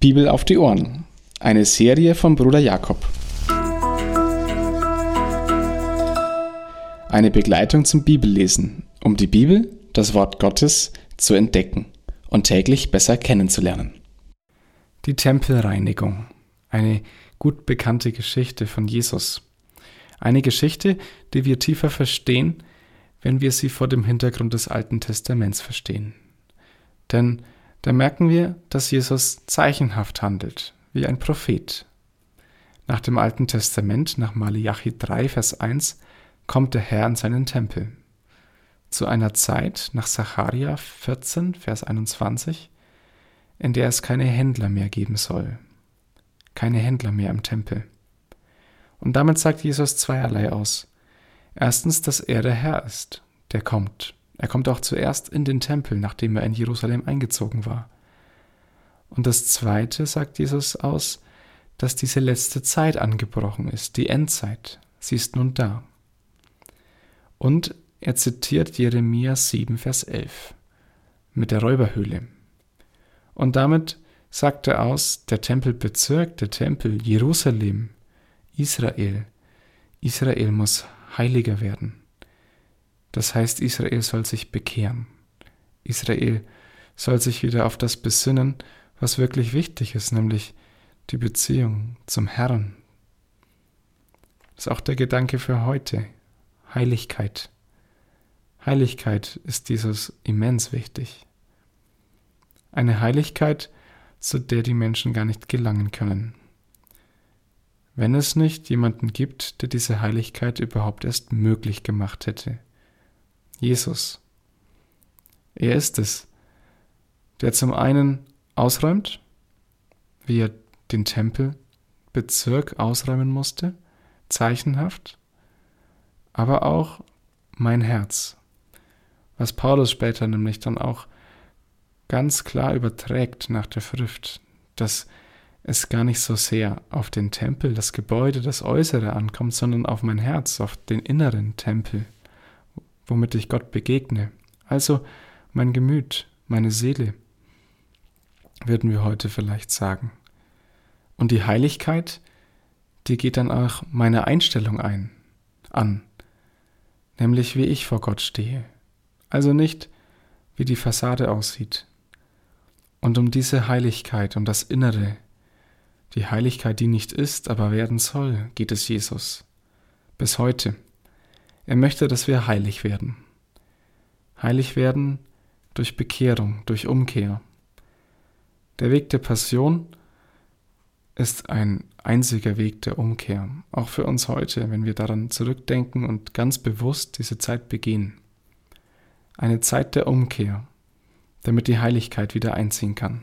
Bibel auf die Ohren. Eine Serie von Bruder Jakob. Eine Begleitung zum Bibellesen, um die Bibel, das Wort Gottes, zu entdecken und täglich besser kennenzulernen. Die Tempelreinigung. Eine gut bekannte Geschichte von Jesus. Eine Geschichte, die wir tiefer verstehen, wenn wir sie vor dem Hintergrund des Alten Testaments verstehen. Denn da merken wir, dass Jesus zeichenhaft handelt, wie ein Prophet. Nach dem Alten Testament, nach Malachi 3, Vers 1, kommt der Herr in seinen Tempel. Zu einer Zeit, nach Sacharja 14, Vers 21, in der es keine Händler mehr geben soll. Keine Händler mehr im Tempel. Und damit sagt Jesus zweierlei aus. Erstens, dass er der Herr ist, der kommt. Er kommt auch zuerst in den Tempel, nachdem er in Jerusalem eingezogen war. Und das Zweite sagt Jesus aus, dass diese letzte Zeit angebrochen ist, die Endzeit. Sie ist nun da. Und er zitiert Jeremia 7, Vers 11 mit der Räuberhöhle. Und damit sagt er aus, der Tempelbezirk, der Tempel Jerusalem, Israel, Israel muss heiliger werden. Das heißt, Israel soll sich bekehren. Israel soll sich wieder auf das besinnen, was wirklich wichtig ist, nämlich die Beziehung zum Herrn. Das ist auch der Gedanke für heute. Heiligkeit. Heiligkeit ist dieses immens wichtig. Eine Heiligkeit, zu der die Menschen gar nicht gelangen können. Wenn es nicht jemanden gibt, der diese Heiligkeit überhaupt erst möglich gemacht hätte. Jesus. Er ist es, der zum einen ausräumt, wie er den Tempelbezirk ausräumen musste, zeichenhaft, aber auch mein Herz, was Paulus später nämlich dann auch ganz klar überträgt nach der Schrift, dass es gar nicht so sehr auf den Tempel, das Gebäude, das Äußere ankommt, sondern auf mein Herz, auf den inneren Tempel womit ich Gott begegne. Also mein Gemüt, meine Seele, würden wir heute vielleicht sagen. Und die Heiligkeit, die geht dann auch meine Einstellung ein, an, nämlich wie ich vor Gott stehe. Also nicht, wie die Fassade aussieht. Und um diese Heiligkeit, um das Innere, die Heiligkeit, die nicht ist, aber werden soll, geht es Jesus. Bis heute. Er möchte, dass wir heilig werden. Heilig werden durch Bekehrung, durch Umkehr. Der Weg der Passion ist ein einziger Weg der Umkehr, auch für uns heute, wenn wir daran zurückdenken und ganz bewusst diese Zeit begehen. Eine Zeit der Umkehr, damit die Heiligkeit wieder einziehen kann.